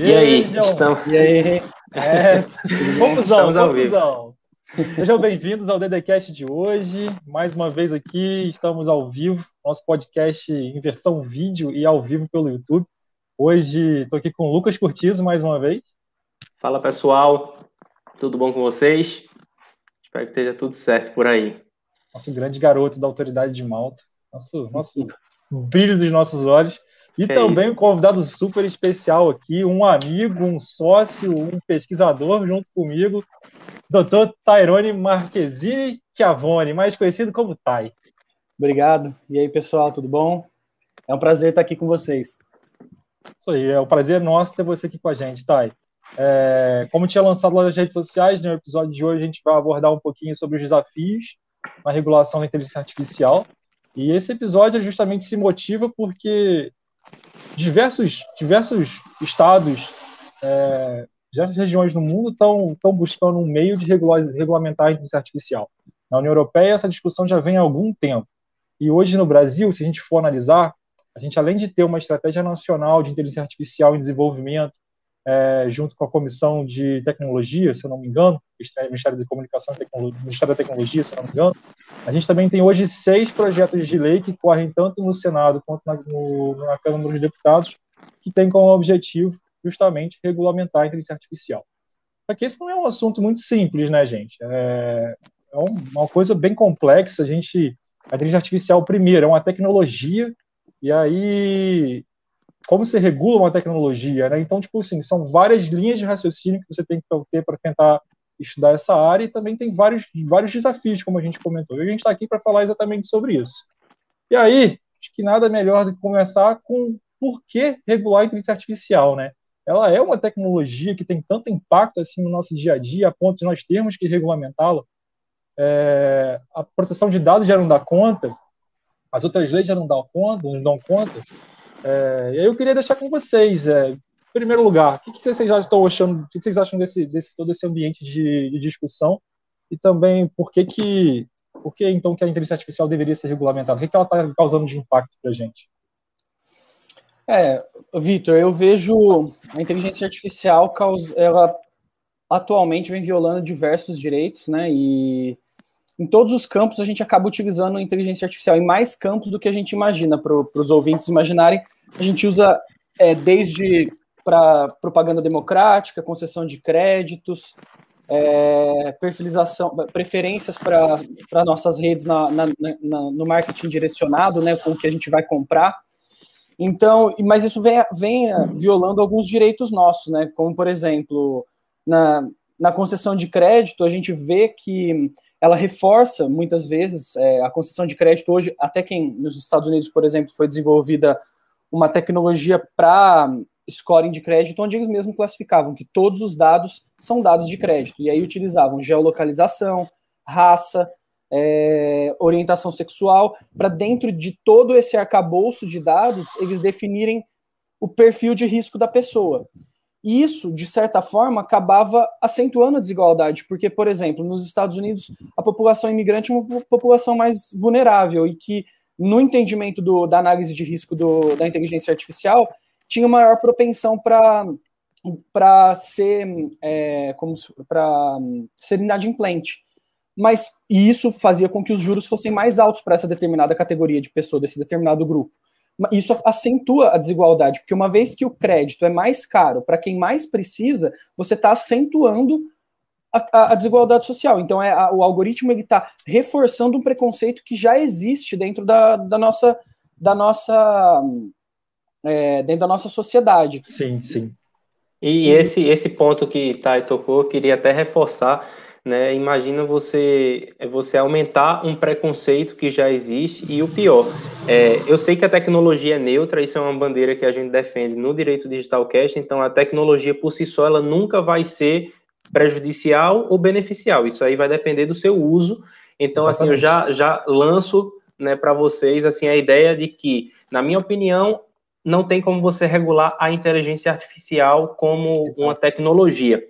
E, e aí, estamos... E aí? É, confusão, confusão. Sejam bem-vindos ao DDCast de hoje. Mais uma vez aqui, estamos ao vivo, nosso podcast em versão vídeo e ao vivo pelo YouTube. Hoje estou aqui com o Lucas Curtizo mais uma vez. Fala pessoal, tudo bom com vocês? Espero que esteja tudo certo por aí. Nosso grande garoto da autoridade de Malta, nosso, nosso brilho dos nossos olhos. E que também é um convidado super especial aqui, um amigo, um sócio, um pesquisador junto comigo, Dr. Tairone Marquezini Chiavone, mais conhecido como Tai. Obrigado. E aí, pessoal, tudo bom? É um prazer estar aqui com vocês. Isso aí, é um prazer nosso ter você aqui com a gente, Tai. É, como tinha lançado lá nas redes sociais, no episódio de hoje a gente vai abordar um pouquinho sobre os desafios na regulação da inteligência artificial. E esse episódio justamente se motiva porque diversos, diversos estados, é, diversas regiões no mundo estão buscando um meio de regulamentar a inteligência artificial. Na União Europeia, essa discussão já vem há algum tempo. E hoje no Brasil, se a gente for analisar, a gente, além de ter uma estratégia nacional de inteligência artificial em desenvolvimento, é, junto com a Comissão de Tecnologia, se eu não me engano, Ministério da Comunicação e Tecnologia, Ministério da Tecnologia, se eu não me engano, a gente também tem hoje seis projetos de lei que correm tanto no Senado quanto na, no, na Câmara dos Deputados, que tem como objetivo justamente regulamentar a inteligência artificial. Que esse não é um assunto muito simples, né, gente? É, é uma coisa bem complexa. A gente, a inteligência artificial, primeiro, é uma tecnologia, e aí como se regula uma tecnologia, né? Então, tipo assim, são várias linhas de raciocínio que você tem que ter para tentar estudar essa área e também tem vários, vários desafios, como a gente comentou. E a gente está aqui para falar exatamente sobre isso. E aí, acho que nada melhor do que começar com por que regular a inteligência artificial, né? Ela é uma tecnologia que tem tanto impacto assim no nosso dia a dia, a ponto de nós termos que regulamentá-la. É, a proteção de dados já não dá conta, as outras leis já não dão conta, não dão conta. É, eu queria deixar com vocês, é, em primeiro lugar, o que, que, vocês já estão achando, o que, vocês acham desse, desse todo esse ambiente de, de, discussão e também por que que, por que então que a inteligência artificial deveria ser regulamentada? O que, que ela está causando de impacto para a gente? É, Vitor, eu vejo a inteligência artificial, ela atualmente vem violando diversos direitos, né, e em todos os campos a gente acaba utilizando a inteligência artificial, em mais campos do que a gente imagina, para os ouvintes imaginarem. A gente usa é, desde para propaganda democrática, concessão de créditos, é, perfilização, preferências para nossas redes na, na, na, no marketing direcionado, né, com o que a gente vai comprar. Então, mas isso vem, vem violando alguns direitos nossos, né, como, por exemplo, na, na concessão de crédito, a gente vê que ela reforça muitas vezes é, a concessão de crédito hoje, até quem nos Estados Unidos, por exemplo, foi desenvolvida uma tecnologia para scoring de crédito, onde eles mesmos classificavam que todos os dados são dados de crédito, e aí utilizavam geolocalização, raça, é, orientação sexual, para dentro de todo esse arcabouço de dados, eles definirem o perfil de risco da pessoa. E isso, de certa forma, acabava acentuando a desigualdade, porque, por exemplo, nos Estados Unidos, a população imigrante é uma população mais vulnerável e que, no entendimento do, da análise de risco do, da inteligência artificial, tinha maior propensão para ser é, como para ser inadimplente. Mas e isso fazia com que os juros fossem mais altos para essa determinada categoria de pessoa, desse determinado grupo isso acentua a desigualdade, porque uma vez que o crédito é mais caro para quem mais precisa, você está acentuando a, a, desigualdade social. Então, é a, o algoritmo ele está reforçando um preconceito que já existe dentro da, da nossa da nossa é, dentro da nossa sociedade. Sim, sim. E esse esse ponto que Thay tocou, eu queria até reforçar né? Imagina você você aumentar um preconceito que já existe e o pior, é, eu sei que a tecnologia é neutra, isso é uma bandeira que a gente defende no direito digital cash, então a tecnologia por si só ela nunca vai ser prejudicial ou beneficial. Isso aí vai depender do seu uso. Então Exatamente. assim, eu já já lanço, né, para vocês assim a ideia de que, na minha opinião, não tem como você regular a inteligência artificial como Exato. uma tecnologia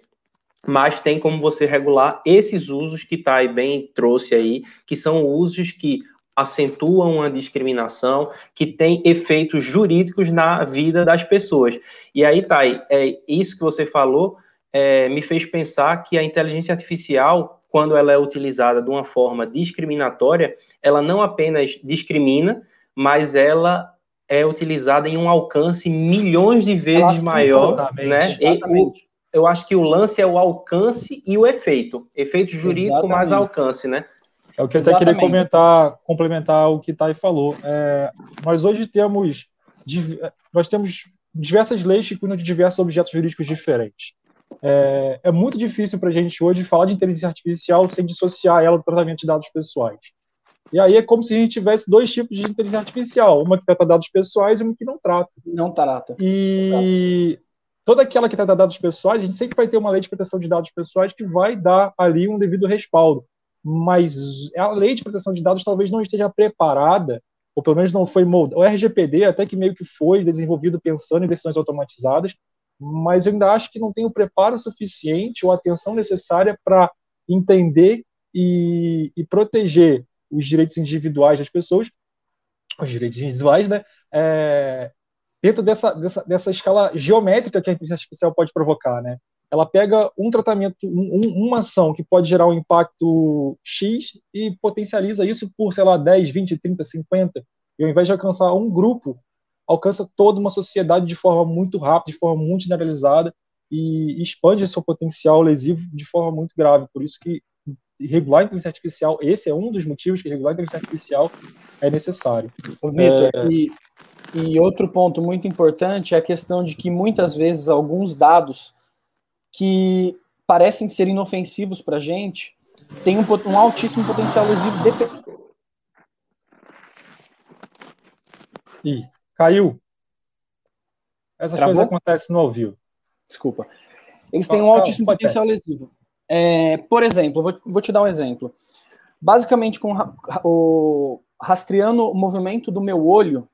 mas tem como você regular esses usos que Thay bem trouxe aí, que são usos que acentuam uma discriminação, que tem efeitos jurídicos na vida das pessoas. E aí, Thay, é, isso que você falou é, me fez pensar que a inteligência artificial, quando ela é utilizada de uma forma discriminatória, ela não apenas discrimina, mas ela é utilizada em um alcance milhões de vezes maior, né? Exatamente. E, eu acho que o lance é o alcance e o efeito. Efeito jurídico Exatamente. mais alcance, né? É o que eu até queria comentar, complementar o que Thay falou. É, nós hoje temos, nós temos diversas leis que cuidam de diversos objetos jurídicos diferentes. É, é muito difícil para a gente hoje falar de inteligência artificial sem dissociar ela do tratamento de dados pessoais. E aí é como se a gente tivesse dois tipos de inteligência artificial, uma que trata dados pessoais e uma que não trata. Não trata. E toda aquela que trata dados pessoais, a gente sempre vai ter uma lei de proteção de dados pessoais que vai dar ali um devido respaldo. Mas a lei de proteção de dados talvez não esteja preparada, ou pelo menos não foi moldada. O RGPD até que meio que foi desenvolvido pensando em decisões automatizadas, mas eu ainda acho que não tem o preparo suficiente ou a atenção necessária para entender e, e, proteger os direitos individuais das pessoas, os direitos individuais, né, é, dentro dessa, dessa, dessa escala geométrica que a inteligência artificial pode provocar, né? Ela pega um tratamento, um, uma ação que pode gerar um impacto X e potencializa isso por, sei lá, 10, 20, 30, 50. E ao invés de alcançar um grupo, alcança toda uma sociedade de forma muito rápida, de forma muito generalizada e expande seu potencial lesivo de forma muito grave. Por isso que regular a inteligência artificial, esse é um dos motivos que regular a inteligência artificial é necessário. Vitor, é... e, e outro ponto muito importante é a questão de que muitas vezes alguns dados que parecem ser inofensivos para a gente têm um, um altíssimo potencial lesivo. De... Ih, Caiu. Essas Travou? coisas acontecem no ao vivo. Desculpa. Eles têm um altíssimo potencial lesivo. É, por exemplo, vou, vou, te dar um exemplo. Basicamente, com o, rastreando o movimento do meu olho,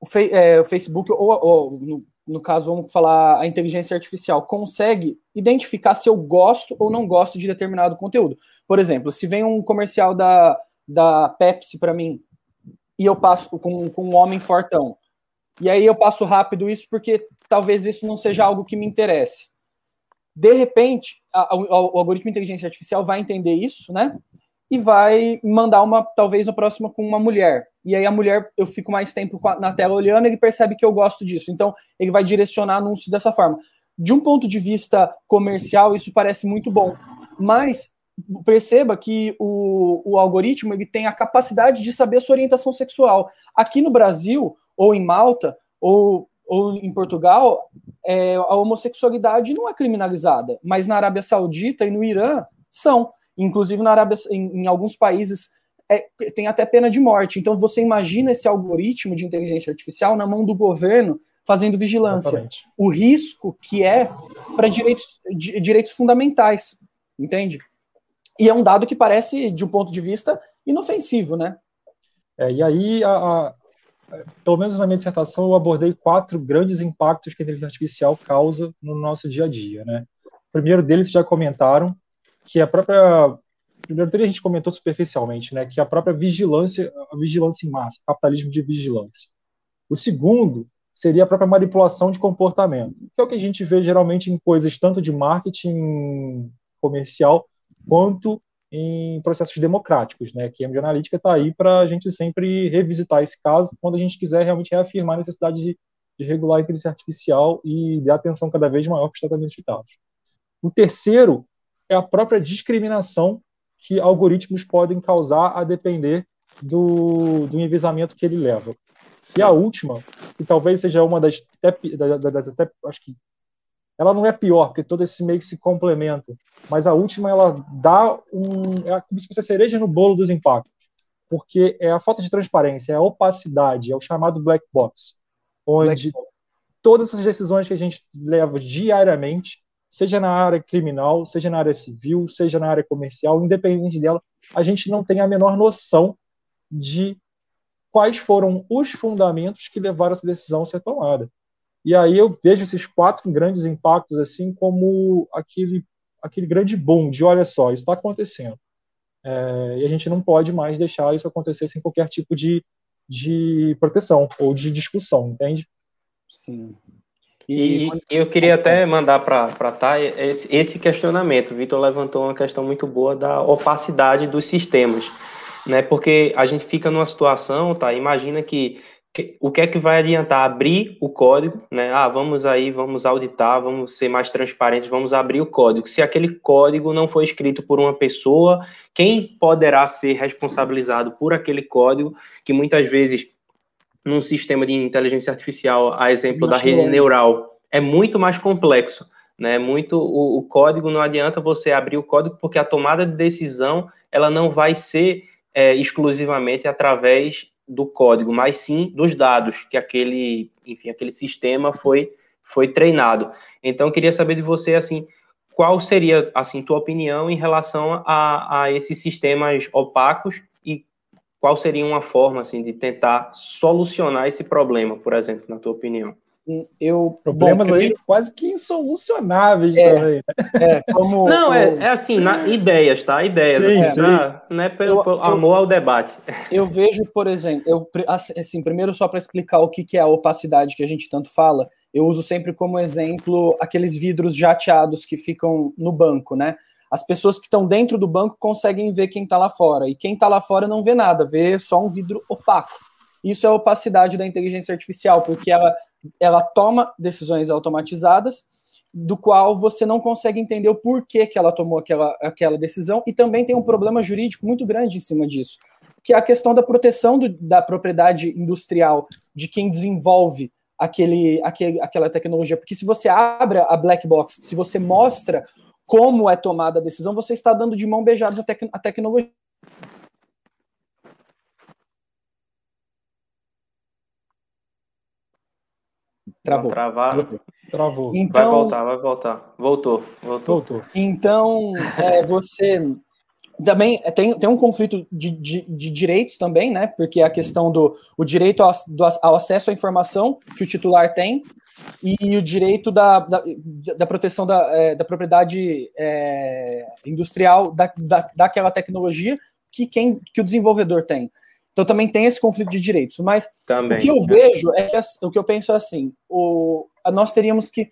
o, é, o Facebook, ou, ou no, no, caso, vamos falar a inteligência artificial, consegue identificar se eu gosto ou não gosto de determinado conteúdo. Por exemplo, se vem um comercial da, da Pepsi para mim e eu passo com, com um homem fortão. E aí eu passo rápido isso porque talvez isso não seja algo que me interesse. De repente, a, a, o algoritmo de inteligência artificial vai entender isso, né? E vai mandar uma, talvez, no próximo com uma mulher. E aí a mulher, eu fico mais tempo na tela olhando, ele percebe que eu gosto disso. Então, ele vai direcionar anúncios dessa forma. De um ponto de vista comercial, isso parece muito bom. Mas perceba que o, o algoritmo ele tem a capacidade de saber a sua orientação sexual. Aqui no Brasil, ou em Malta, ou, ou em Portugal, é, a homossexualidade não é criminalizada, mas na Arábia Saudita e no Irã são. Inclusive na Arábia, em, em alguns países é, tem até pena de morte. Então você imagina esse algoritmo de inteligência artificial na mão do governo fazendo vigilância. Exatamente. O risco que é para direitos, direitos fundamentais, entende? E é um dado que parece, de um ponto de vista, inofensivo, né? É, e aí, a, a, pelo menos na minha dissertação, eu abordei quatro grandes impactos que a inteligência artificial causa no nosso dia a dia, né? O primeiro deles já comentaram, que a própria primeiro a gente comentou superficialmente, né, que a própria vigilância, a vigilância em massa, capitalismo de vigilância. O segundo seria a própria manipulação de comportamento, que é o que a gente vê geralmente em coisas tanto de marketing comercial quanto em processos democráticos, né? Que a Analytica está aí para a gente sempre revisitar esse caso quando a gente quiser realmente reafirmar a necessidade de, de regular a inteligência artificial e dar atenção cada vez maior para os tratamentos de dados. O terceiro é a própria discriminação que algoritmos podem causar a depender do, do enviesamento que ele leva. E a última, que talvez seja uma das, até, das, até acho que ela não é pior, porque todo esse meio que se complementa. Mas a última, ela dá um. É como se fosse a cereja no bolo dos impactos. Porque é a falta de transparência, é a opacidade, é o chamado black box. Onde black todas essas decisões que a gente leva diariamente, seja na área criminal, seja na área civil, seja na área comercial, independente dela, a gente não tem a menor noção de quais foram os fundamentos que levaram essa decisão a ser tomada. E aí eu vejo esses quatro grandes impactos assim como aquele aquele grande boom de olha só, isso está acontecendo. É, e a gente não pode mais deixar isso acontecer sem qualquer tipo de, de proteção ou de discussão, entende? Sim. E, e eu queria até mandar para a Thay esse, esse questionamento. O Vitor levantou uma questão muito boa da opacidade dos sistemas. Né? Porque a gente fica numa situação, tá? Imagina que o que é que vai adiantar abrir o código, né? Ah, vamos aí, vamos auditar, vamos ser mais transparentes, vamos abrir o código. Se aquele código não foi escrito por uma pessoa, quem poderá ser responsabilizado por aquele código, que muitas vezes num sistema de inteligência artificial, a exemplo da rede neural, é muito mais complexo, né? Muito o, o código não adianta você abrir o código porque a tomada de decisão ela não vai ser é, exclusivamente através do código, mas sim dos dados que aquele, enfim, aquele sistema foi foi treinado. Então, queria saber de você assim, qual seria assim tua opinião em relação a, a esses sistemas opacos e qual seria uma forma assim de tentar solucionar esse problema, por exemplo, na tua opinião? Eu problemas bom, aí quase que insolucionáveis é, também. Né? É, como não é, é assim, na, ideias, tá? Ideias, sim, assim, sim. Na, não é pelo, eu, pelo eu, amor ao debate. Eu vejo, por exemplo, eu assim, primeiro só para explicar o que, que é a opacidade que a gente tanto fala, eu uso sempre como exemplo aqueles vidros jateados que ficam no banco, né? As pessoas que estão dentro do banco conseguem ver quem está lá fora e quem está lá fora não vê nada, vê só um vidro opaco. Isso é a opacidade da inteligência artificial, porque ela ela toma decisões automatizadas, do qual você não consegue entender o porquê que ela tomou aquela, aquela decisão, e também tem um problema jurídico muito grande em cima disso, que é a questão da proteção do, da propriedade industrial de quem desenvolve aquele, aquele, aquela tecnologia. Porque se você abre a black box, se você mostra como é tomada a decisão, você está dando de mão beijada a, tec a tecnologia. Travou. Travar. Travou. Então, vai voltar, vai voltar. Voltou, voltou. voltou. Então, é, você também tem, tem um conflito de, de, de, direitos também, né? Porque a questão do o direito ao, do, ao acesso à informação que o titular tem e o direito da, da, da proteção da, é, da propriedade é, industrial da, da, daquela tecnologia que, quem, que o desenvolvedor tem. Então também tem esse conflito de direitos. Mas também, o que eu é. vejo é que o que eu penso é assim: o, nós teríamos que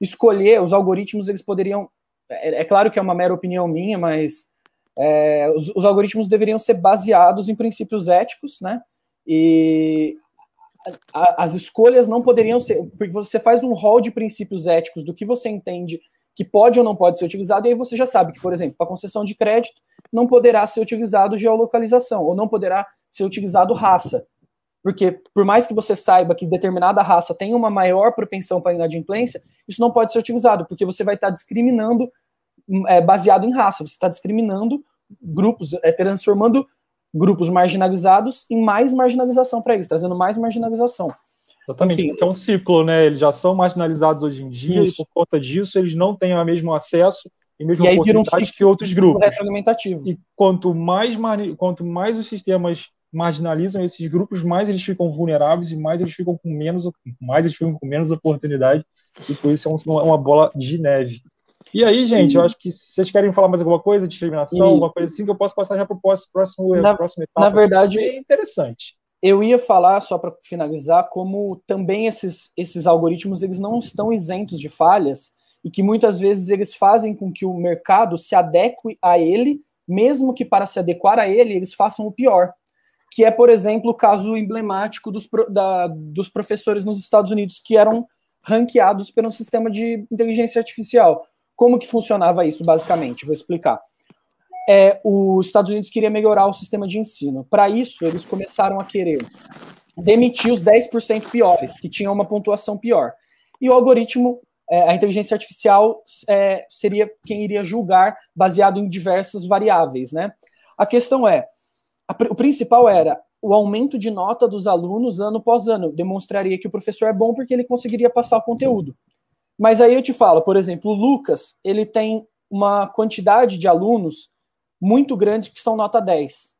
escolher os algoritmos, eles poderiam. É, é claro que é uma mera opinião minha, mas é, os, os, algoritmos deveriam ser baseados em princípios éticos, né? E a, as escolhas não poderiam ser. Porque você faz um rol de princípios éticos do que você entende que pode ou não pode ser utilizado, e aí você já sabe que, por exemplo, para concessão de crédito, não poderá ser utilizado geolocalização, ou não poderá ser utilizado raça. Porque, por mais que você saiba que determinada raça tem uma maior propensão para inadimplência, isso não pode ser utilizado, porque você vai estar discriminando é, baseado em raça, você está discriminando grupos, é, transformando grupos marginalizados em mais marginalização para eles, trazendo mais marginalização. Exatamente, Enfim, porque é um ciclo, né? Eles já são marginalizados hoje em dia isso. e por conta disso eles não têm o mesmo acesso e mesmo e oportunidade um que outros grupos. E quanto mais, quanto mais os sistemas marginalizam esses grupos, mais eles ficam vulneráveis e mais eles ficam com menos, mais eles ficam com menos oportunidade e por isso é uma bola de neve. E aí, gente, eu acho que vocês querem falar mais alguma coisa, discriminação, e... alguma coisa assim, que eu posso passar já para o próximo, na, próximo etapa. Na verdade, é interessante eu ia falar, só para finalizar, como também esses, esses algoritmos eles não estão isentos de falhas e que muitas vezes eles fazem com que o mercado se adeque a ele, mesmo que para se adequar a ele eles façam o pior. Que é, por exemplo, o caso emblemático dos, da, dos professores nos Estados Unidos que eram ranqueados pelo sistema de inteligência artificial. Como que funcionava isso, basicamente? Vou explicar é, os Estados Unidos queria melhorar o sistema de ensino. Para isso, eles começaram a querer demitir os 10% piores, que tinham uma pontuação pior. E o algoritmo, é, a inteligência artificial, é, seria quem iria julgar baseado em diversas variáveis. Né? A questão é: a, o principal era o aumento de nota dos alunos ano após ano. Demonstraria que o professor é bom porque ele conseguiria passar o conteúdo. Mas aí eu te falo, por exemplo, o Lucas, ele tem uma quantidade de alunos muito grande que são nota 10.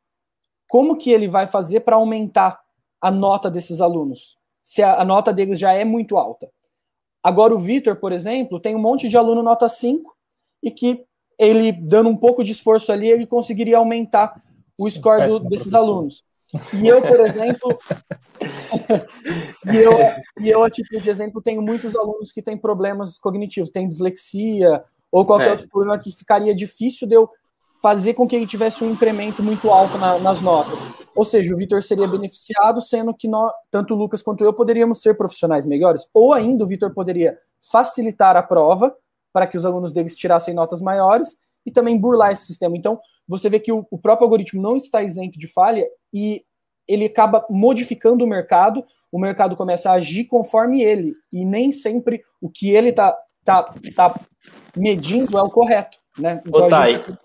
Como que ele vai fazer para aumentar a nota desses alunos? Se a, a, nota deles já é muito alta. Agora o Vitor, por exemplo, tem um monte de aluno nota 5 e que ele dando um pouco de esforço ali, ele conseguiria aumentar o score do, desses alunos. E eu, por exemplo, e, eu, e eu, a título de exemplo, tenho muitos alunos que têm problemas cognitivos, têm dislexia ou qualquer é. outro problema que ficaria difícil de eu fazer com que ele tivesse um incremento muito alto na, nas notas. Ou seja, o Vitor seria beneficiado, sendo que nós, tanto o Lucas quanto eu poderíamos ser profissionais melhores, ou ainda o Vitor poderia facilitar a prova para que os alunos deles tirassem notas maiores e também burlar esse sistema. Então, você vê que o, o próprio algoritmo não está isento de falha e ele acaba modificando o mercado, o mercado começa a agir conforme ele, e nem sempre o que ele está tá, tá medindo é o correto. Né? Então, Ô, gente...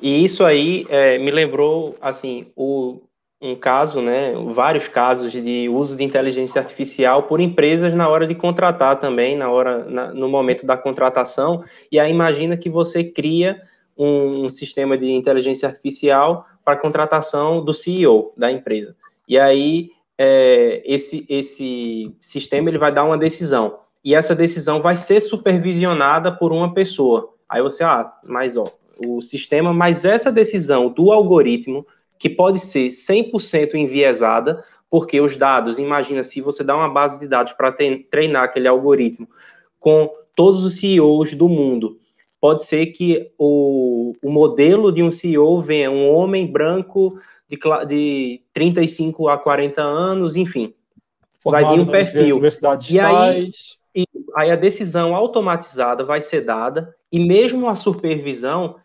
E isso aí é, me lembrou assim o, um caso, né, vários casos de uso de inteligência artificial por empresas na hora de contratar também, na hora, na, no momento da contratação. E aí imagina que você cria um, um sistema de inteligência artificial para contratação do CEO da empresa. E aí é, esse, esse sistema ele vai dar uma decisão e essa decisão vai ser supervisionada por uma pessoa. Aí você, ah, mas ó, o sistema, mas essa decisão do algoritmo, que pode ser 100% enviesada, porque os dados, imagina se você dá uma base de dados para treinar aquele algoritmo com todos os CEOs do mundo pode ser que o, o modelo de um CEO venha um homem branco de, de 35 a 40 anos, enfim. Formado vai vir um perfil. E aí, e aí a decisão automatizada vai ser dada, e mesmo a supervisão,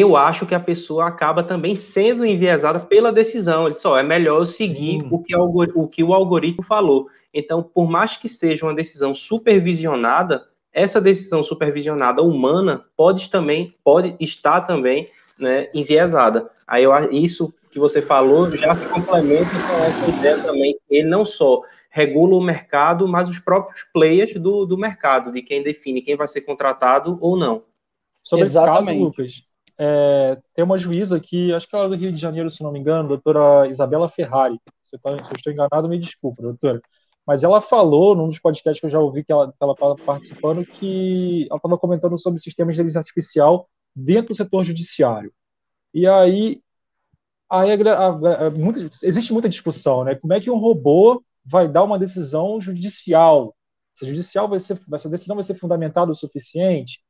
eu acho que a pessoa acaba também sendo enviesada pela decisão. Ele só é melhor eu seguir o que, o que o algoritmo falou. Então, por mais que seja uma decisão supervisionada, essa decisão supervisionada humana pode também pode estar também né, enviesada. Aí eu, isso que você falou já se complementa com essa ideia também. Ele não só regula o mercado, mas os próprios players do, do mercado, de quem define quem vai ser contratado ou não. Sobre Exatamente. esse caso, Lucas, é, tem uma juíza aqui, acho que ela é do Rio de Janeiro, se não me engano, doutora Isabela Ferrari. Se eu, se eu estou enganado, me desculpa, doutora. Mas ela falou, num dos podcasts que eu já ouvi que ela estava participando, que ela estava comentando sobre sistemas de inteligência artificial dentro do setor judiciário. E aí, a, a, a, muita, existe muita discussão, né? Como é que um robô vai dar uma decisão judicial? Se judicial vai ser, essa decisão vai ser fundamentada o suficiente?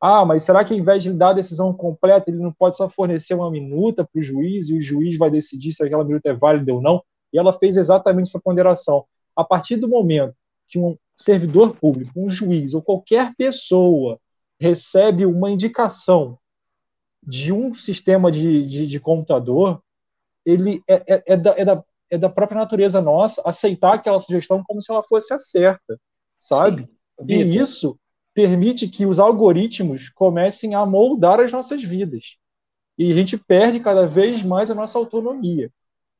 Ah, mas será que ao invés de ele dar a decisão completa, ele não pode só fornecer uma minuta para o juiz e o juiz vai decidir se aquela minuta é válida ou não? E ela fez exatamente essa ponderação a partir do momento que um servidor público, um juiz ou qualquer pessoa recebe uma indicação de um sistema de, de, de computador, ele é, é, é, da, é, da, é da própria natureza nossa aceitar aquela sugestão como se ela fosse a certa, sabe? Sim. E isso permite que os algoritmos comecem a moldar as nossas vidas. E a gente perde cada vez mais a nossa autonomia.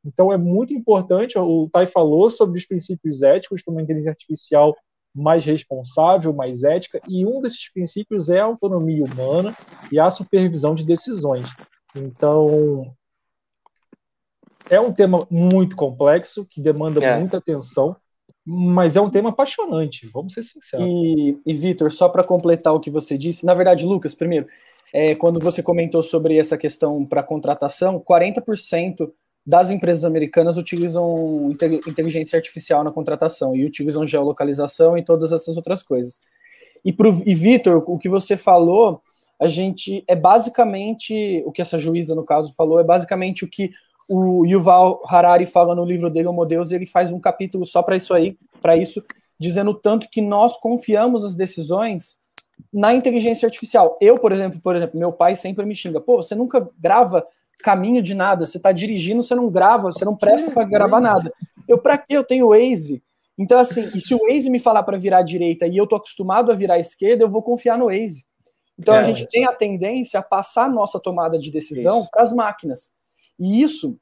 Então é muito importante, o Tai falou sobre os princípios éticos para uma inteligência artificial mais responsável, mais ética, e um desses princípios é a autonomia humana e a supervisão de decisões. Então, é um tema muito complexo, que demanda é. muita atenção, mas é um tema apaixonante, vamos ser sinceros. E, e Vitor, só para completar o que você disse, na verdade, Lucas, primeiro, é, quando você comentou sobre essa questão para contratação, 40% das empresas americanas utilizam inteligência artificial na contratação e utilizam geolocalização e todas essas outras coisas. E, e Vitor, o que você falou, a gente é basicamente o que essa juíza, no caso, falou, é basicamente o que o Yuval Harari fala no livro dele, Homo Deus, ele faz um capítulo só para isso aí, para isso, dizendo tanto que nós confiamos as decisões na inteligência artificial. Eu, por exemplo, por exemplo, meu pai sempre me xinga, pô, você nunca grava caminho de nada. Você está dirigindo, você não grava, você não presta para gravar nada. Eu, para que eu tenho Waze? Então, assim, e se o Waze me falar para virar à direita e eu tô acostumado a virar à esquerda, eu vou confiar no Waze. Então, é, a gente tem a tendência a passar a nossa tomada de decisão para as máquinas. E isso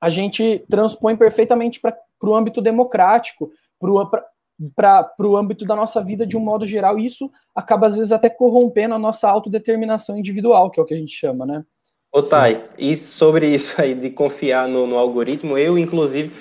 a gente transpõe perfeitamente para o âmbito democrático, para o âmbito da nossa vida de um modo geral. E isso acaba, às vezes, até corrompendo a nossa autodeterminação individual, que é o que a gente chama, né? Ô, Thay, e sobre isso aí de confiar no, no algoritmo, eu, inclusive,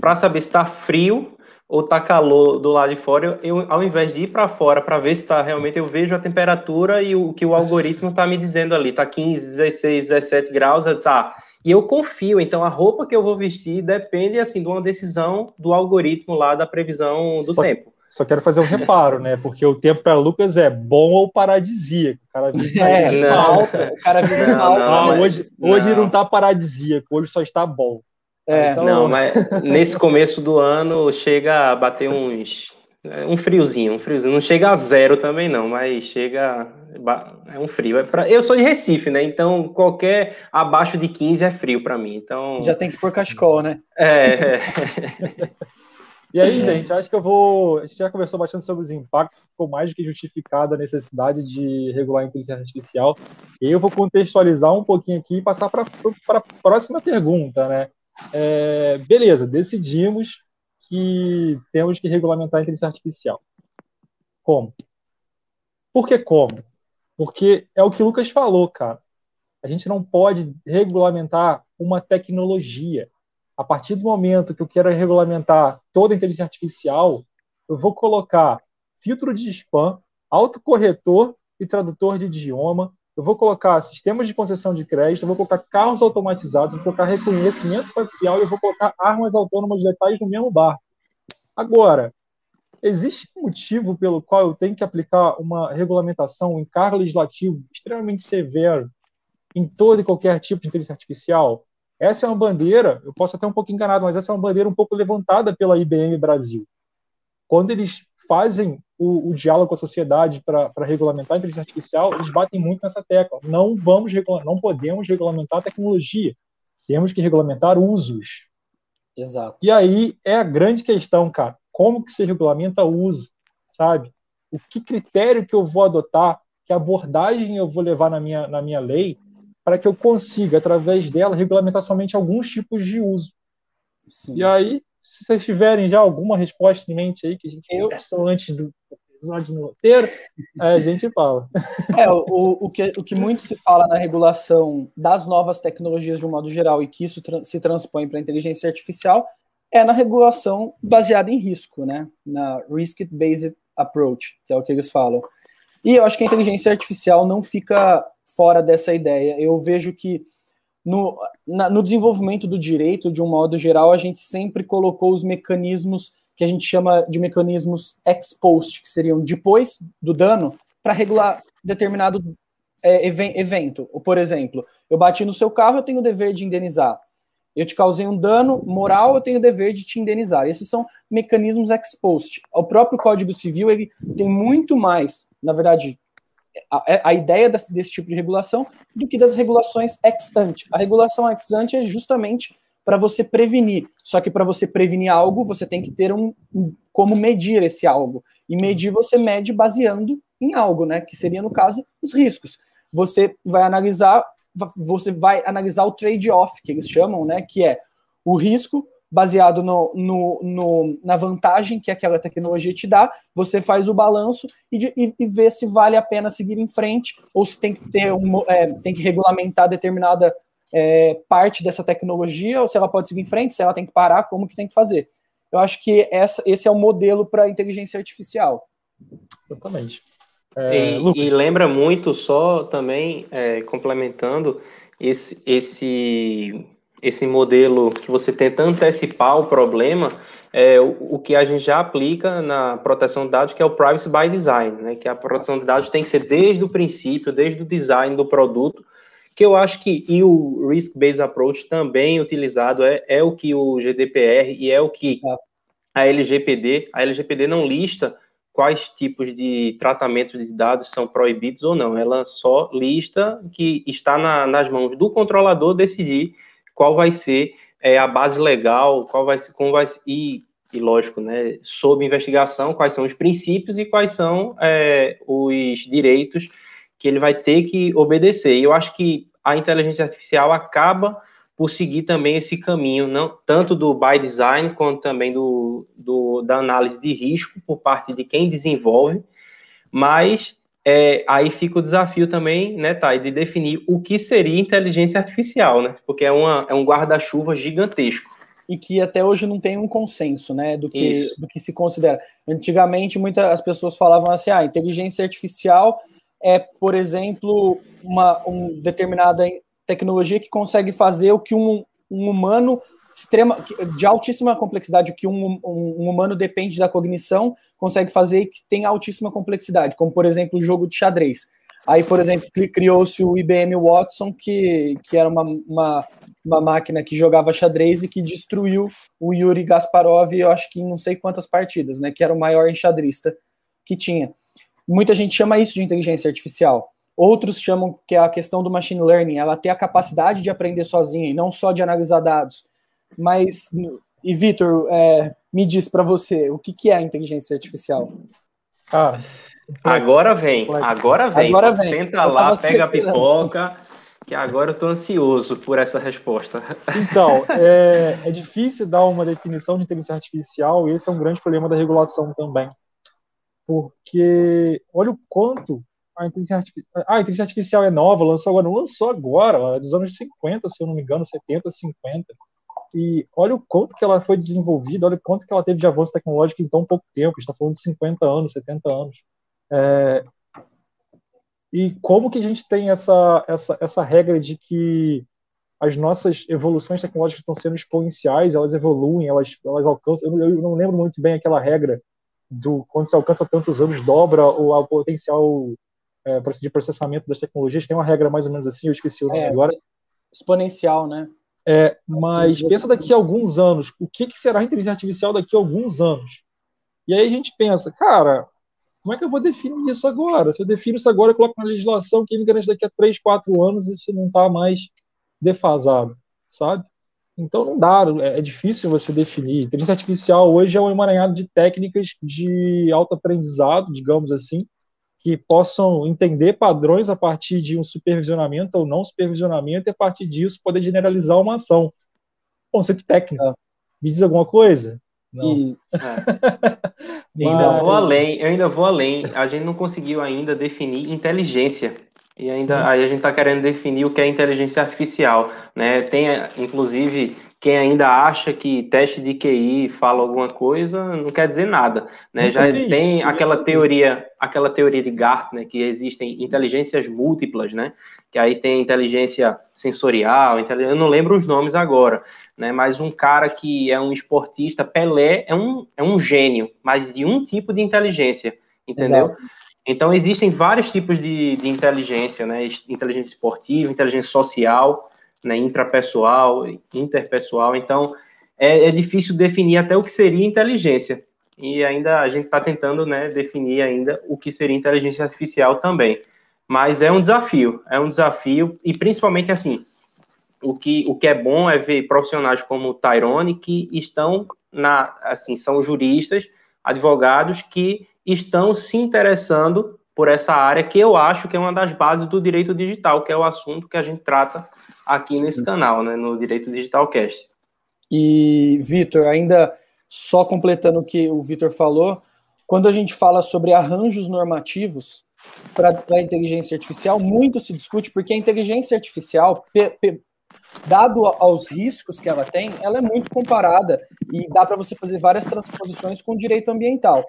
para saber se está frio, ou tá calor do lado de fora, eu, ao invés de ir para fora para ver se está realmente, eu vejo a temperatura e o que o algoritmo está me dizendo ali, tá 15, 16, 17 graus, eu disse, ah, e eu confio, então a roupa que eu vou vestir depende assim de uma decisão do algoritmo lá da previsão do só, tempo. Só quero fazer um reparo, né? Porque o tempo para Lucas é bom ou paradisíaco. O cara vive é, não, alta. O cara vive não, alta. Não, não, hoje, hoje não está paradisíaco, hoje só está bom. É. Então... Não, mas nesse começo do ano chega a bater uns. Um friozinho, um friozinho. Não chega a zero também, não, mas chega. É um frio. É pra... Eu sou de Recife, né? Então qualquer abaixo de 15 é frio para mim. Então... Já tem que pôr cachecol, né? É. é. E aí, gente, acho que eu vou. A gente já conversou bastante sobre os impactos, ficou mais do que justificada a necessidade de regular a inteligência artificial. E eu vou contextualizar um pouquinho aqui e passar para a próxima pergunta, né? É, beleza, decidimos que temos que regulamentar a inteligência artificial. Como? Por que como? Porque é o que o Lucas falou, cara. A gente não pode regulamentar uma tecnologia. A partir do momento que eu quero regulamentar toda a inteligência artificial, eu vou colocar filtro de spam, autocorretor e tradutor de idioma, eu vou colocar sistemas de concessão de crédito, eu vou colocar carros automatizados, eu vou colocar reconhecimento facial e eu vou colocar armas autônomas letais no mesmo barco. Agora, existe um motivo pelo qual eu tenho que aplicar uma regulamentação, um encargo legislativo extremamente severo em todo e qualquer tipo de inteligência artificial? Essa é uma bandeira, eu posso até um pouco enganado, mas essa é uma bandeira um pouco levantada pela IBM Brasil. Quando eles fazem o, o diálogo com a sociedade para regulamentar a inteligência artificial, eles batem muito nessa tecla. Não vamos não podemos regulamentar a tecnologia, temos que regulamentar usos. Exato. E aí é a grande questão, cara. Como que se regulamenta o uso, sabe? O que critério que eu vou adotar, que abordagem eu vou levar na minha, na minha lei, para que eu consiga, através dela, regulamentar somente alguns tipos de uso. Sim. E aí se vocês tiverem já alguma resposta em mente aí, que a gente conversou antes do episódio no roteiro, a gente fala. É, o, o, que, o que muito se fala na regulação das novas tecnologias de um modo geral e que isso tra se transpõe para a inteligência artificial é na regulação baseada em risco, né? Na risk-based approach, que é o que eles falam. E eu acho que a inteligência artificial não fica fora dessa ideia. Eu vejo que no, na, no desenvolvimento do direito, de um modo geral, a gente sempre colocou os mecanismos que a gente chama de mecanismos ex post, que seriam depois do dano, para regular determinado é, evento. Ou, por exemplo, eu bati no seu carro, eu tenho o dever de indenizar. Eu te causei um dano moral, eu tenho o dever de te indenizar. Esses são mecanismos ex post. O próprio Código Civil ele tem muito mais, na verdade, a, é, a ideia desse, desse, tipo de regulação do que das regulações ex ante. A regulação ex ante é justamente para você prevenir. Só que para você prevenir algo, você tem que ter um, um, como medir esse algo. E medir você mede baseando em algo, né? Que seria no caso os riscos. Você vai analisar, você vai analisar o trade-off que eles chamam, né? Que é o risco baseado no, no, no, na vantagem que aquela tecnologia te dá, você faz o balanço e, e, e vê se vale a pena seguir em frente ou se tem que ter um, é, tem que regulamentar determinada é, parte dessa tecnologia ou se ela pode seguir em frente, se ela tem que parar, como que tem que fazer. Eu acho que essa, esse é o modelo para a inteligência artificial. Exatamente. É, e, e, lembra muito só também, é, complementando, esse, esse esse modelo que você tenta antecipar o problema é o, o, que a gente já aplica na proteção de dados, que é o privacy by design, né? Que a proteção de dados tem que ser desde o princípio, desde o design do produto, que eu acho que e o risk-based approach também utilizado é, é o que o GDPR e é o que a LGPD, a LGPD não lista quais tipos de tratamento de dados são proibidos ou não, ela só lista que está na, nas mãos do controlador decidir qual vai ser é, a base legal, qual vai ser, como vai ser, e, e lógico, né, sob investigação, quais são os princípios e quais são é, os direitos que ele vai ter que obedecer. E eu acho que a inteligência artificial acaba por seguir também esse caminho, não tanto do by design quanto também do, do da análise de risco por parte de quem desenvolve, mas é, aí fica o desafio também, né, Thay, de definir o que seria inteligência artificial, né? Porque é, uma, é um guarda-chuva gigantesco. e que até hoje não tem um consenso, né, do que, do que se considera. Antigamente, muitas pessoas falavam assim, ah, inteligência artificial é, por exemplo, uma um determinada tecnologia que consegue fazer o que um, um humano extrema, de altíssima complexidade, que um, um, um, humano depende da cognição, consegue fazer que tem altíssima complexidade, como por exemplo o jogo de xadrez. Aí, por exemplo, criou-se o IBM Watson, que, que era uma, uma, uma, máquina que jogava xadrez e que destruiu o Yuri Gasparov, eu acho que em não sei quantas partidas, né? Que era o maior enxadrista que tinha. Muita gente chama isso de inteligência artificial. Outros chamam que é a questão do machine learning, ela ter a capacidade de aprender sozinha e não só de analisar dados. Mas, e Vitor, é, me diz para você, o que, que é a inteligência artificial? Cara, agora vem, agora vem. Agora vem. Senta lá, pega a pipoca, que agora eu estou ansioso por essa resposta. Então, é, é difícil dar uma definição de inteligência artificial e esse é um grande problema da regulação também. Porque olha o quanto a inteligência artificial, ah, a inteligência artificial é nova, lançou agora, não lançou agora, é dos anos 50, se eu não me engano, 70, 50 e olha o quanto que ela foi desenvolvida, olha o quanto que ela teve de avanço tecnológico em tão pouco tempo, está falando de 50 anos, 70 anos. É, e como que a gente tem essa, essa, essa regra de que as nossas evoluções tecnológicas estão sendo exponenciais, elas evoluem, elas, elas alcançam. Eu, eu não lembro muito bem aquela regra do quando se alcança tantos anos, dobra o, o potencial é, de processamento das tecnologias. Tem uma regra mais ou menos assim, eu esqueci o nome é, agora. Exponencial, né? É, mas pensa daqui a alguns anos, o que, que será a inteligência artificial daqui a alguns anos? E aí a gente pensa, cara, como é que eu vou definir isso agora? Se eu defino isso agora, eu coloco na legislação que me garante daqui a 3, 4 anos isso não está mais defasado, sabe? Então não dá, é, é difícil você definir. Inteligência artificial hoje é um emaranhado de técnicas de autoaprendizado, digamos assim, que possam entender padrões a partir de um supervisionamento ou não supervisionamento e a partir disso poder generalizar uma ação. Conceito técnico. É. Me diz alguma coisa? Não. E, é. ainda vou além, eu ainda vou além. A gente não conseguiu ainda definir inteligência. E ainda Sim. aí a gente está querendo definir o que é inteligência artificial, né? Tem inclusive quem ainda acha que teste de QI fala alguma coisa, não quer dizer nada, né? Já tem aquela teoria, aquela teoria de Gartner que existem inteligências múltiplas, né? Que aí tem inteligência sensorial, eu não lembro os nomes agora, né? Mas um cara que é um esportista, Pelé é um, é um gênio, mas de um tipo de inteligência, entendeu? Exato. Então existem vários tipos de, de inteligência, né? Inteligência esportiva, inteligência social, né, intrapessoal, interpessoal. Então, é, é, difícil definir até o que seria inteligência. E ainda a gente está tentando né, definir ainda o que seria inteligência artificial também. Mas é um desafio, é um desafio, e principalmente assim, o que, o que é bom é ver profissionais como o Tyrone que estão na, assim, são juristas, advogados que estão se interessando por essa área que eu acho que é uma das bases do direito digital, que é o assunto que a gente trata aqui Sim. nesse canal, né, no Direito Digital Cast. E, Vitor, ainda só completando o que o Vitor falou, quando a gente fala sobre arranjos normativos para a inteligência artificial, muito se discute, porque a inteligência artificial, dado aos riscos que ela tem, ela é muito comparada e dá para você fazer várias transposições com o direito ambiental.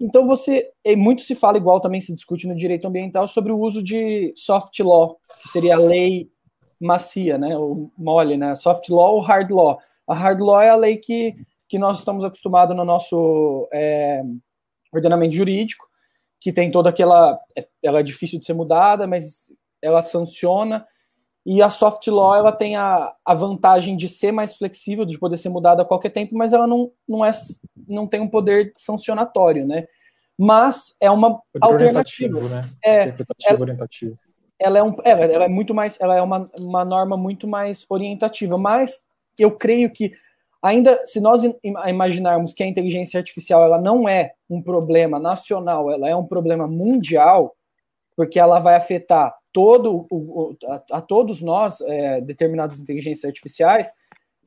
Então você, muito se fala igual também se discute no direito ambiental sobre o uso de soft law, que seria a lei macia, né, o mole, né, soft law ou hard law. A hard law é a lei que, que nós estamos acostumados no nosso é, ordenamento jurídico, que tem toda aquela, é, ela é difícil de ser mudada, mas ela sanciona, e a soft law ela tem a, a vantagem de ser mais flexível, de poder ser mudada a qualquer tempo, mas ela não, não, é, não tem um poder sancionatório, né? Mas é uma poder alternativa. Né? É, Interpretativo ela, orientativo. Ela é, um, ela, ela é muito mais, ela é uma, uma norma muito mais orientativa, mas eu creio que ainda se nós imaginarmos que a inteligência artificial ela não é um problema nacional, ela é um problema mundial, porque ela vai afetar todo o, a, a, todos nós, é, determinadas inteligências artificiais,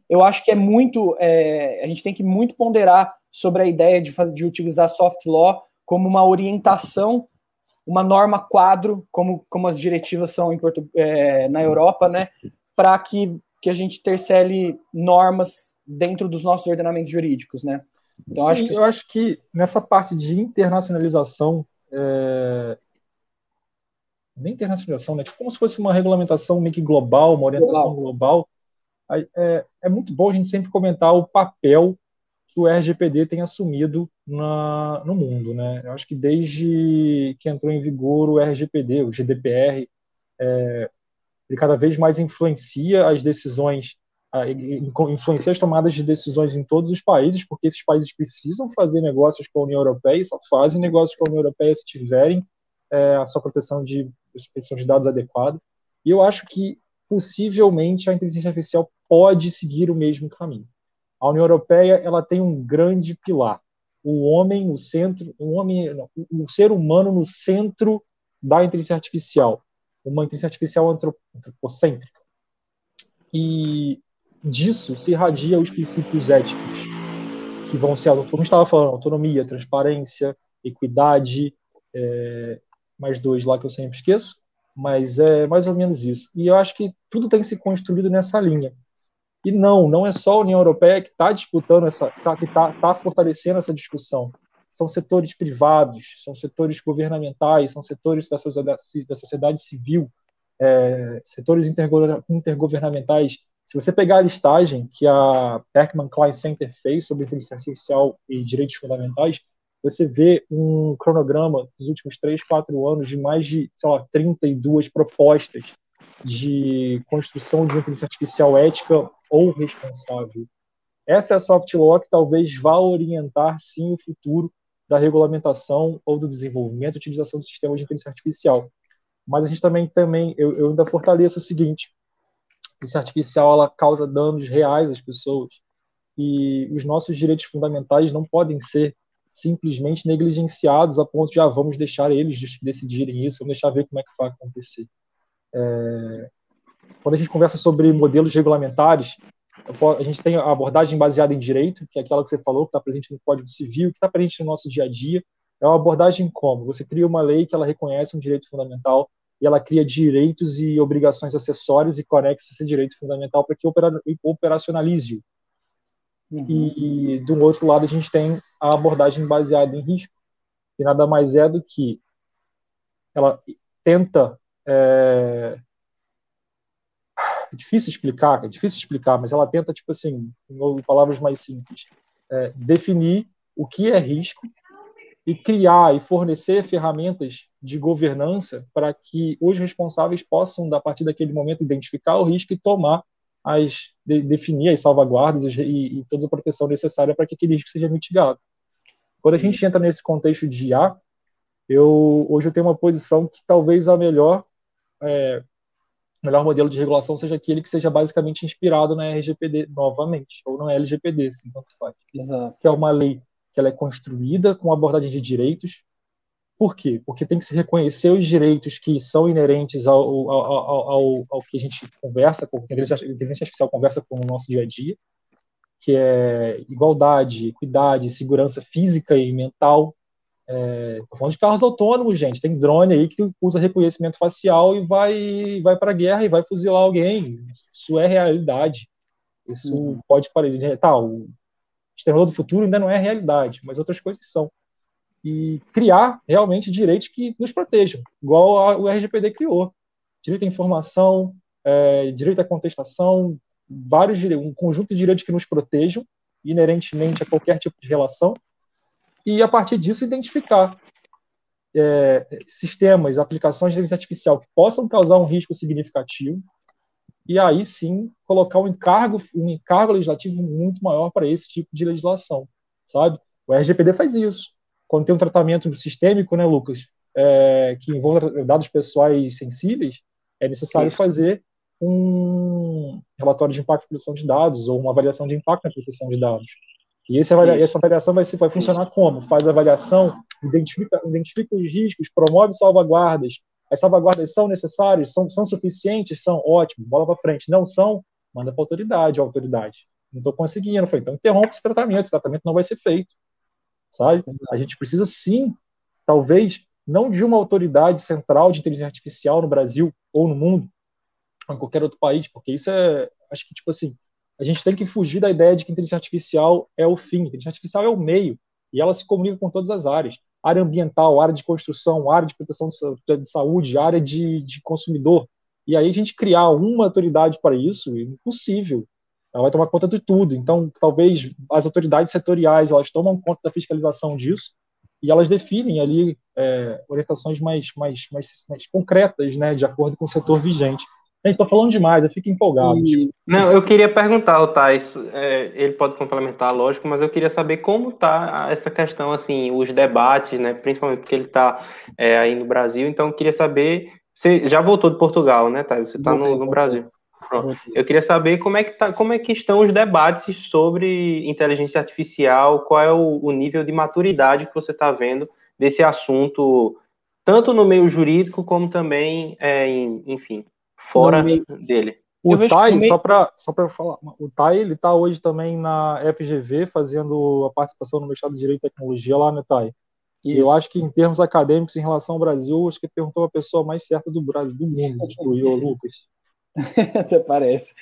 eu acho que é muito, é, a gente tem que muito ponderar sobre a ideia de, fazer, de utilizar soft law como uma orientação, uma norma quadro, como, como as diretivas são em Porto, é, na Europa, né, para que que a gente tercele normas dentro dos nossos ordenamentos jurídicos, né? Então, Sim, acho que... eu acho que nessa parte de internacionalização, é... nem internacionalização, né? Tipo, como se fosse uma regulamentação meio que global, uma orientação global, global é, é muito bom a gente sempre comentar o papel que o RGPD tem assumido na, no mundo. Né? Eu acho que desde que entrou em vigor o RGPD, o GDPR, é, ele cada vez mais influencia as decisões, influencia as tomadas de decisões em todos os países, porque esses países precisam fazer negócios com a União Europeia e só fazem negócios com a União Europeia se tiverem é, a sua proteção de proteção de dados adequada. E eu acho que possivelmente a inteligência artificial pode seguir o mesmo caminho. A União Europeia ela tem um grande pilar: o homem, o centro, o homem, não, o ser humano no centro da inteligência artificial, uma inteligência artificial antropocêntrica. E disso se irradia os princípios éticos que vão ser, como estava falando, autonomia, transparência, equidade, é, mais dois lá que eu sempre esqueço, mas é mais ou menos isso. E eu acho que tudo tem se construído nessa linha. E não, não é só a União Europeia que está disputando essa, tá, que está tá fortalecendo essa discussão. São setores privados, são setores governamentais, são setores da sociedade, da sociedade civil, é, setores intergovernamentais. Se você pegar a listagem que a Berkman Klein Center fez sobre inteligência artificial e direitos fundamentais, você vê um cronograma dos últimos três, quatro anos de mais de, sei lá, 32 propostas de construção de inteligência artificial ética ou responsável. Essa é a soft law que talvez vá orientar, sim, o futuro da regulamentação ou do desenvolvimento e utilização do sistema de inteligência artificial. Mas a gente também, também eu, eu ainda fortaleço o seguinte, a inteligência artificial ela causa danos reais às pessoas e os nossos direitos fundamentais não podem ser simplesmente negligenciados a ponto de, ah, vamos deixar eles decidirem isso, vamos deixar ver como é que vai acontecer. É, quando a gente conversa sobre modelos regulamentares, a gente tem a abordagem baseada em direito, que é aquela que você falou, que está presente no Código Civil, que está presente no nosso dia a dia. É uma abordagem como? Você cria uma lei que ela reconhece um direito fundamental e ela cria direitos e obrigações acessórias e conexa esse direito fundamental para que operacionalize-o. Uhum. E, e, do outro lado, a gente tem a abordagem baseada em risco, que nada mais é do que ela tenta é, é difícil explicar, é difícil explicar, mas ela tenta, tipo assim, em palavras mais simples, é, definir o que é risco e criar e fornecer ferramentas de governança para que os responsáveis possam, a partir daquele momento, identificar o risco e tomar as de, definir as salvaguardas e, e, toda a proteção necessária para que aquele risco seja mitigado. Quando a gente entra nesse contexto de IA, eu hoje eu tenho uma posição que talvez a melhor é, melhor modelo de regulação seja aquele que seja basicamente inspirado na RGPD novamente, ou na LGPD, se tanto faz. Exato. Que é uma lei que ela é construída com abordagem de direitos. Por quê? Porque tem que se reconhecer os direitos que são inerentes ao, ao, ao, ao que a gente conversa, com a inteligência artificial conversa com o nosso dia a dia, que é igualdade, equidade, segurança física e mental, é, tô falando de carros autônomos, gente. Tem drone aí que usa reconhecimento facial e vai, vai para a guerra e vai fuzilar alguém. Isso é realidade. Isso uhum. pode parecer. Tá, o Exterminador do Futuro ainda não é realidade, mas outras coisas são. E criar realmente direitos que nos protejam, igual a, o RGPD criou. Direito à informação, é, direito à contestação, vários um conjunto de direitos que nos protejam inerentemente a qualquer tipo de relação e, a partir disso, identificar é, sistemas, aplicações de inteligência artificial que possam causar um risco significativo, e aí sim colocar um encargo, um encargo legislativo muito maior para esse tipo de legislação, sabe? O RGPD faz isso. Quando tem um tratamento sistêmico, né, Lucas, é, que envolve dados pessoais sensíveis, é necessário fazer um relatório de impacto na proteção de dados ou uma avaliação de impacto na proteção de dados. E esse avalia, essa avaliação vai, vai funcionar como? Faz a avaliação, identifica, identifica os riscos, promove salvaguardas. As salvaguardas são necessárias? São, são suficientes? São ótimo, bola para frente. Não são? Manda para a autoridade, a autoridade. Não estou conseguindo. Falei, então interrompe esse tratamento, esse tratamento não vai ser feito. Sabe? A gente precisa sim, talvez, não de uma autoridade central de inteligência artificial no Brasil ou no mundo, em qualquer outro país, porque isso é, acho que, tipo assim, a gente tem que fugir da ideia de que inteligência artificial é o fim. Inteligência artificial é o meio. E ela se comunica com todas as áreas. Área ambiental, área de construção, área de proteção de saúde, área de, de consumidor. E aí a gente criar uma autoridade para isso, é impossível. Ela vai tomar conta de tudo. Então, talvez as autoridades setoriais elas tomam conta da fiscalização disso e elas definem ali é, orientações mais, mais, mais, mais concretas, né, de acordo com o setor vigente. Estou falando demais, eu fico empolgado. E... Não, eu queria perguntar ao Thais, é, ele pode complementar, lógico, mas eu queria saber como está essa questão, assim, os debates, né, principalmente porque ele está é, aí no Brasil, então eu queria saber, você já voltou de Portugal, né, Thais? Você está no, no Brasil. Pronto. Eu queria saber como é que, tá, como é que estão os debates sobre inteligência artificial, qual é o, o nível de maturidade que você está vendo desse assunto, tanto no meio jurídico como também, é, em, enfim, fora meio... dele. O Tai, meio... só para só falar, o Tai ele está hoje também na FGV fazendo a participação no mestrado de Direito e Tecnologia lá, né, Tai? E eu acho que em termos acadêmicos, em relação ao Brasil, acho que perguntou a pessoa mais certa do Brasil, do mundo, tipo, eu, Lucas. Até parece.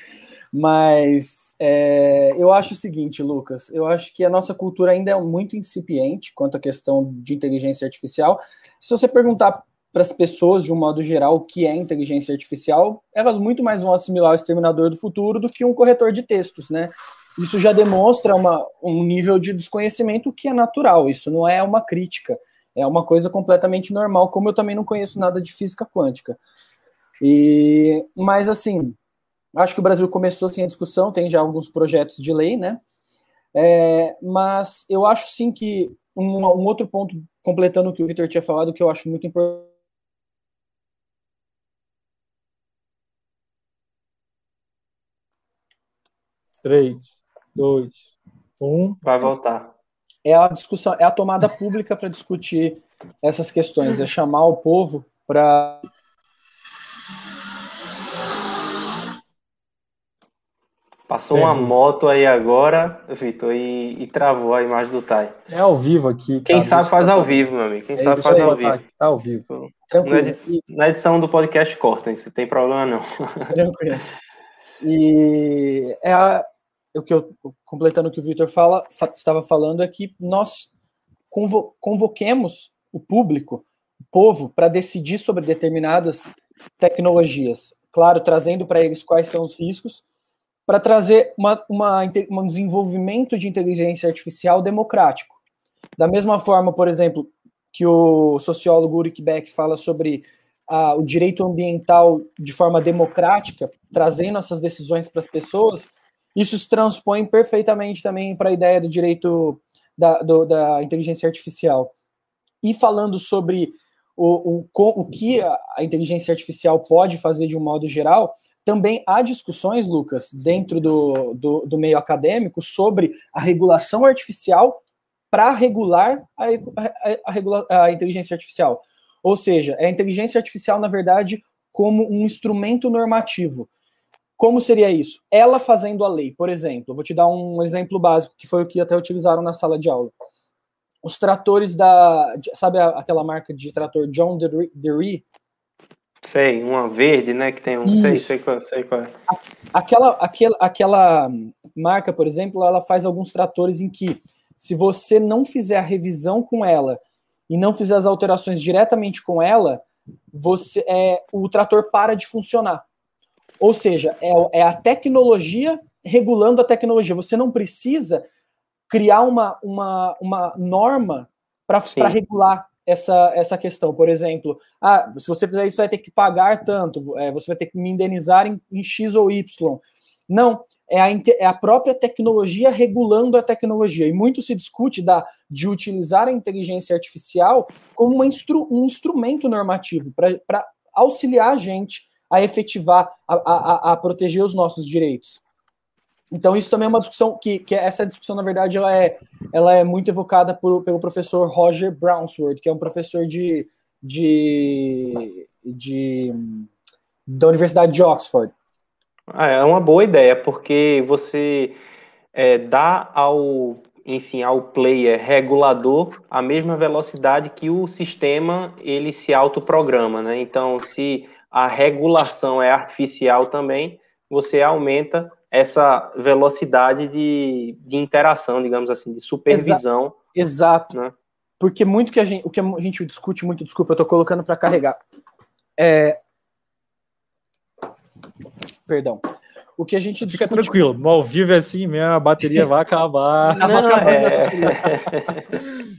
Mas é, eu acho o seguinte, Lucas, eu acho que a nossa cultura ainda é muito incipiente quanto à questão de inteligência artificial. Se você perguntar para as pessoas, de um modo geral, o que é inteligência artificial, elas muito mais vão assimilar o exterminador do futuro do que um corretor de textos, né? Isso já demonstra uma, um nível de desconhecimento que é natural, isso não é uma crítica, é uma coisa completamente normal, como eu também não conheço nada de física quântica. E, mas, assim, acho que o Brasil começou assim a discussão, tem já alguns projetos de lei, né? É, mas eu acho sim que um, um outro ponto, completando o que o Vitor tinha falado, que eu acho muito importante Três, dois, um. Vai voltar. É a discussão, é a tomada pública para discutir essas questões, é chamar o povo para Passou é uma moto aí agora, Vitor, e, e, travou a imagem do Tai. É ao vivo aqui. Cara. Quem sabe faz ao vivo, meu amigo. Quem é sabe faz ao vivo. Tá ao vivo. Tranquilo. Na edição do podcast corta, isso tem problema não. Tranquilo. E é a, o que eu, completando o que o Vitor fala, estava falando é que nós convo, convoquemos o público, o povo, para decidir sobre determinadas tecnologias. Claro, trazendo para eles quais são os riscos para trazer uma, uma, um desenvolvimento de inteligência artificial democrático. Da mesma forma, por exemplo, que o sociólogo Ulrich Beck fala sobre ah, o direito ambiental de forma democrática, trazendo essas decisões para as pessoas, isso se transpõe perfeitamente também para a ideia do direito da, do, da inteligência artificial. E falando sobre o, o, o que a, inteligência artificial pode fazer de um modo geral, também há discussões, Lucas, dentro do, do, do meio acadêmico sobre a regulação artificial para regular a, a, a inteligência artificial. Ou seja, é a inteligência artificial, na verdade, como um instrumento normativo. Como seria isso? Ela fazendo a lei, por exemplo. Vou te dar um exemplo básico, que foi o que até utilizaram na sala de aula. Os tratores da. Sabe aquela marca de trator John Deere? Sei, uma verde, né? Que tem um. Sei, sei qual, sei qual é. Aquela, aquela, aquela marca, por exemplo, ela faz alguns tratores em que, se você não fizer a revisão com ela e não fizer as alterações diretamente com ela, você é, o trator para de funcionar. Ou seja, é, é a tecnologia regulando a tecnologia. Você não precisa criar uma, uma, uma norma para regular essa, essa questão. Por exemplo, ah, se você fizer isso, vai ter que pagar tanto, é, você vai ter que me indenizar em, em X ou Y. Não, é a, é a, própria tecnologia regulando a tecnologia. E muito se discute da, de utilizar a inteligência artificial como instru, um instrumento normativo para auxiliar a gente a efetivar, a, a, a proteger os nossos direitos. Então, isso também é uma discussão que, que essa discussão, na verdade, ela é, ela é muito evocada por, pelo professor Roger Brownsworth, que é um professor de, de, de da Universidade de Oxford. Ah, é uma boa ideia, porque você é, dá ao, enfim, ao player regulador a mesma velocidade que o sistema ele se autoprograma, né? Então, se a regulação é artificial também, você aumenta essa velocidade de, de interação, digamos assim, de supervisão. Exato. Né? Porque muito que a gente, o que a gente discute muito, desculpa, eu estou colocando para carregar. É... Perdão. O que a gente Fica discute... tranquilo, no ao vivo é assim mesmo, a bateria vai acabar. Não, é...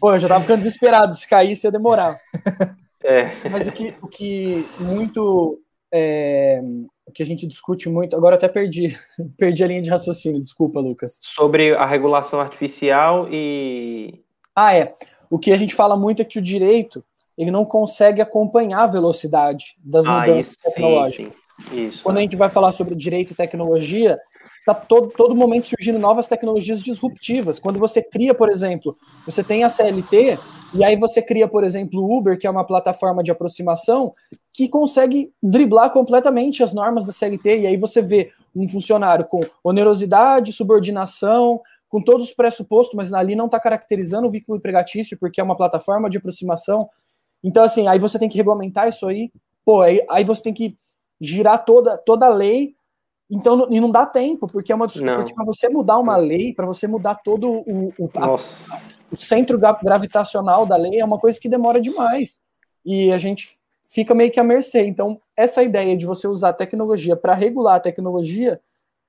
Pô, eu já tava ficando desesperado, se caísse ia demorar. É. Mas o que, o que muito. É, o que a gente discute muito. Agora até perdi. perdi a linha de raciocínio, desculpa, Lucas. Sobre a regulação artificial e. Ah, é. O que a gente fala muito é que o direito ele não consegue acompanhar a velocidade das ah, mudanças isso, tecnológicas. Sim, sim. Isso, Quando a gente vai falar sobre direito e tecnologia, está todo, todo momento surgindo novas tecnologias disruptivas. Quando você cria, por exemplo, você tem a CLT, e aí você cria, por exemplo, o Uber, que é uma plataforma de aproximação, que consegue driblar completamente as normas da CLT, e aí você vê um funcionário com onerosidade, subordinação, com todos os pressupostos, mas ali não está caracterizando o vínculo empregatício, porque é uma plataforma de aproximação. Então, assim, aí você tem que regulamentar isso aí. Pô, aí, aí você tem que girar toda, toda a lei. Então, e não dá tempo, porque é uma porque para você mudar uma lei, para você mudar todo o, o, a, o centro gravitacional da lei, é uma coisa que demora demais. E a gente fica meio que à mercê. Então, essa ideia de você usar a tecnologia para regular a tecnologia,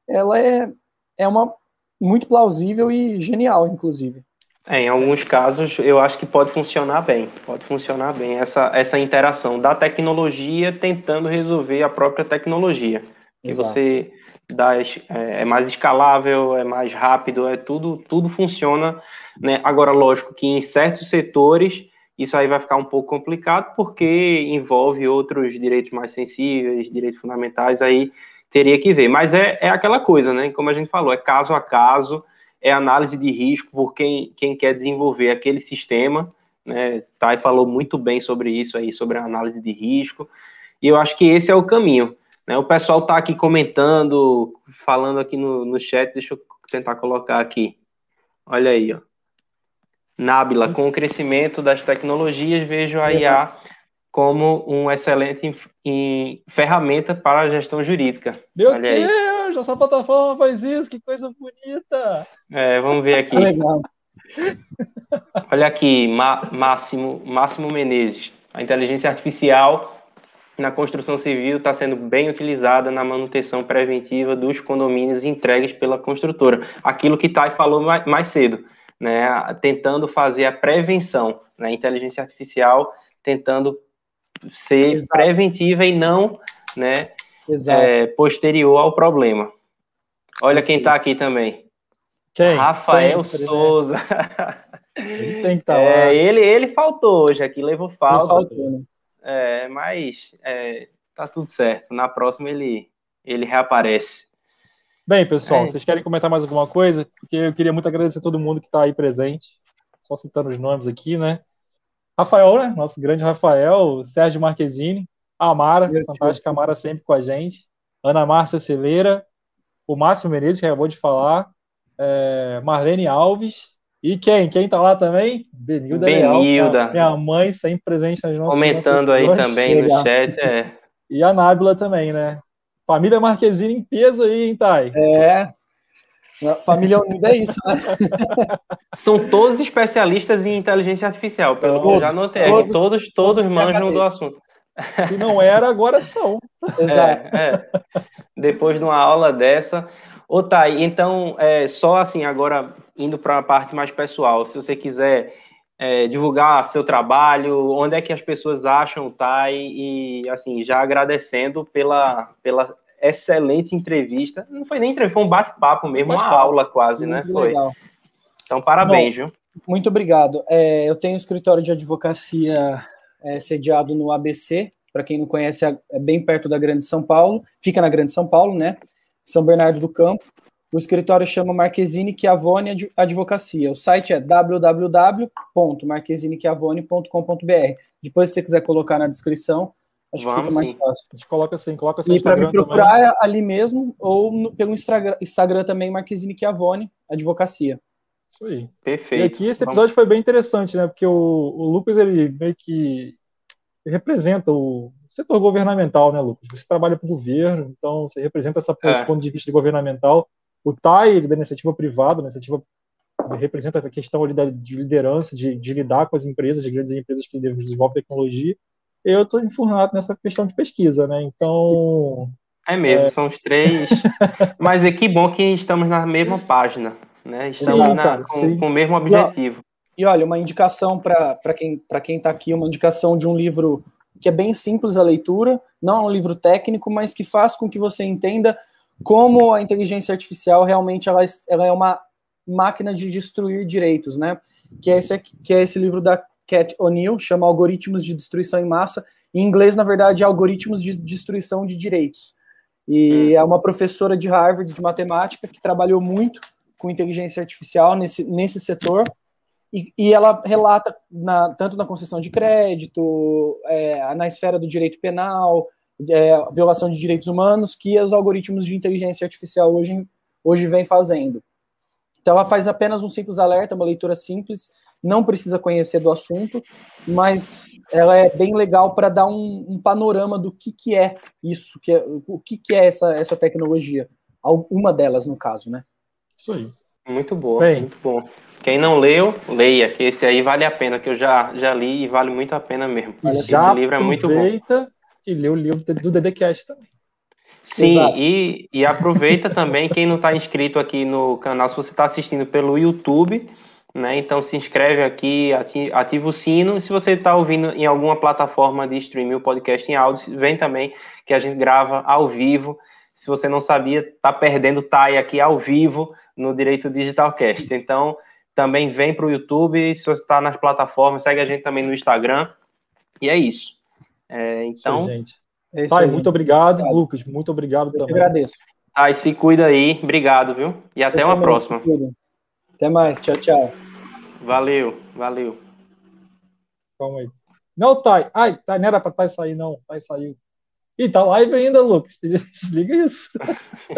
ela é, é uma muito plausível e genial, inclusive. É, em alguns casos, eu acho que pode funcionar bem. Pode funcionar bem essa, essa interação da tecnologia tentando resolver a própria tecnologia. Que Exato. você dá, é, é, mais escalável, é mais rápido, é tudo, tudo funciona. Né? Agora, lógico que em certos setores isso aí vai ficar um pouco complicado porque envolve outros direitos mais sensíveis, direitos fundamentais, aí teria que ver. Mas é, é aquela coisa, né? Como a gente falou, é caso a caso, é análise de risco por quem, quem quer desenvolver aquele sistema. Né? Thay falou muito bem sobre isso aí, sobre a análise de risco. E eu acho que esse é o caminho. Né? O pessoal está aqui comentando, falando aqui no, no chat, deixa eu tentar colocar aqui. Olha aí, ó. Nábila, com o crescimento das tecnologias, vejo a IA como um excelente em, em, ferramenta para a gestão jurídica. Meu Olha Deus, aí. essa plataforma faz isso, que coisa bonita! É, vamos ver aqui. Legal. Olha aqui, Máximo, Máximo Menezes. A inteligência artificial na construção civil está sendo bem utilizada na manutenção preventiva dos condomínios entregues pela construtora. Aquilo que Thay falou mais cedo, né? Tentando fazer a prevenção, né? Inteligência artificial tentando ser Exato. preventiva e não né, é, posterior ao problema. Olha quem está aqui também. Quem? Rafael Sempre, né? Souza. Né? Ele tem que estar tá é, Ele, ele faltou hoje aqui, levou falta. Faltou, né? É, mas é, tá tudo certo. Na próxima ele, ele reaparece. Bem, pessoal, é. vocês querem comentar mais alguma coisa? Porque eu queria muito agradecer a todo mundo que está aí presente. Só citando os nomes aqui, né? Rafael, né? Nosso grande Rafael, Sérgio Marquezine, Amara, Meu fantástica Deus. Amara sempre com a gente, Ana Márcia Celeira, o Márcio Menezes, que acabou de falar, é, Marlene Alves, e quem? Quem tá lá também? Benilda. Benilda. Leal, minha mãe, sempre presente nas nossas Comentando aí também no chat. É. E a Nábila também, né? Família Marquezine em peso aí, hein, Thay? É, Família unida é isso, né? São todos especialistas em inteligência artificial, pelo que eu já notei. Todos, todos, todos, manjam do assunto. Se não era, agora são. Exato. É, é. Depois de uma aula dessa. Ô, Thay, então, é, só assim, agora indo para a parte mais pessoal, se você quiser é, divulgar seu trabalho, onde é que as pessoas acham o Thay, e assim, já agradecendo pela, pela excelente entrevista. Não foi nem entrevista, foi um bate-papo mesmo, bate uma aula quase, né? Foi. Legal. Então, parabéns, Bom, viu? Muito obrigado. É, eu tenho um escritório de advocacia é, sediado no ABC. Para quem não conhece, é bem perto da Grande São Paulo. Fica na Grande São Paulo, né? São Bernardo do Campo. O escritório chama Marquezine Chiavone Advocacia. O site é www.marquesinechiavone.com.br. Depois, se você quiser colocar na descrição, Acho Vamos, que fica mais sim. fácil. A gente coloca assim, coloca assim. E para me procurar também. ali mesmo, ou no, pelo Instagram, Instagram também, Marquezine Chiavone, Advocacia. Isso aí. Perfeito. E aqui esse episódio Vamos. foi bem interessante, né? Porque o, o Lucas, ele meio que representa o setor governamental, né, Lucas? Você trabalha para o governo, então você representa essa, é. esse ponto de vista governamental. O TAI, da iniciativa privada, da iniciativa representa a questão ali da, de liderança, de, de, lidar com as empresas, de grandes empresas que desenvolvem tecnologia. Eu estou enfurnado nessa questão de pesquisa, né? Então. É mesmo, é... são os três. Mas é que bom que estamos na mesma página, né? Estamos sim, na, cara, com, com, o mesmo objetivo. E, olha, uma indicação para quem para quem está aqui, uma indicação de um livro que é bem simples a leitura, não é um livro técnico, mas que faz com que você entenda como a inteligência artificial realmente ela, ela é uma máquina de destruir direitos, né? Que é esse, que é esse livro da Cat O'Neill, chama Algoritmos de Destruição em Massa. Em inglês, na verdade, é Algoritmos de Destruição de Direitos. E hum. é uma professora de Harvard de matemática que trabalhou muito com inteligência artificial nesse, nesse setor. E, e ela relata, na, tanto na concessão de crédito, é, na esfera do direito penal, é, violação de direitos humanos, que os algoritmos de inteligência artificial hoje, hoje vêm fazendo. Então, ela faz apenas um simples alerta, uma leitura simples, não precisa conhecer do assunto, mas ela é bem legal para dar um, um, panorama do que, que é isso, que é, o que, que é essa, essa tecnologia. Uma delas, no caso, né? Isso aí. Muito boa, bem, muito bom. Quem não leu, leia, que esse aí vale a pena, que eu já, já li e vale muito a pena mesmo. Já esse livro é muito bom. E lê o livro do DDCast também. Sim, e, e aproveita também quem não está inscrito aqui no canal, se você está assistindo pelo YouTube, né? Então se inscreve aqui, ativa o sino. E se você está ouvindo em alguma plataforma de streaming o podcast em áudio, vem também que a gente grava ao vivo. Se você não sabia, está perdendo TAI aqui ao vivo no Direito Digitalcast. Então também vem para o YouTube. Se você está nas plataformas, segue a gente também no Instagram. E é isso. É, então. Sim, gente. É Pai, muito obrigado. obrigado. Lucas, muito obrigado Eu também. agradeço. Ai, se cuida aí. Obrigado, viu? E Vocês até uma próxima. Até mais. Tchau, tchau. Valeu, valeu. Calma aí. Não, Thay. Ai, Thay, não era pra Thay sair, não. Thay saiu. Ih, tá live ainda, Lucas. Desliga isso.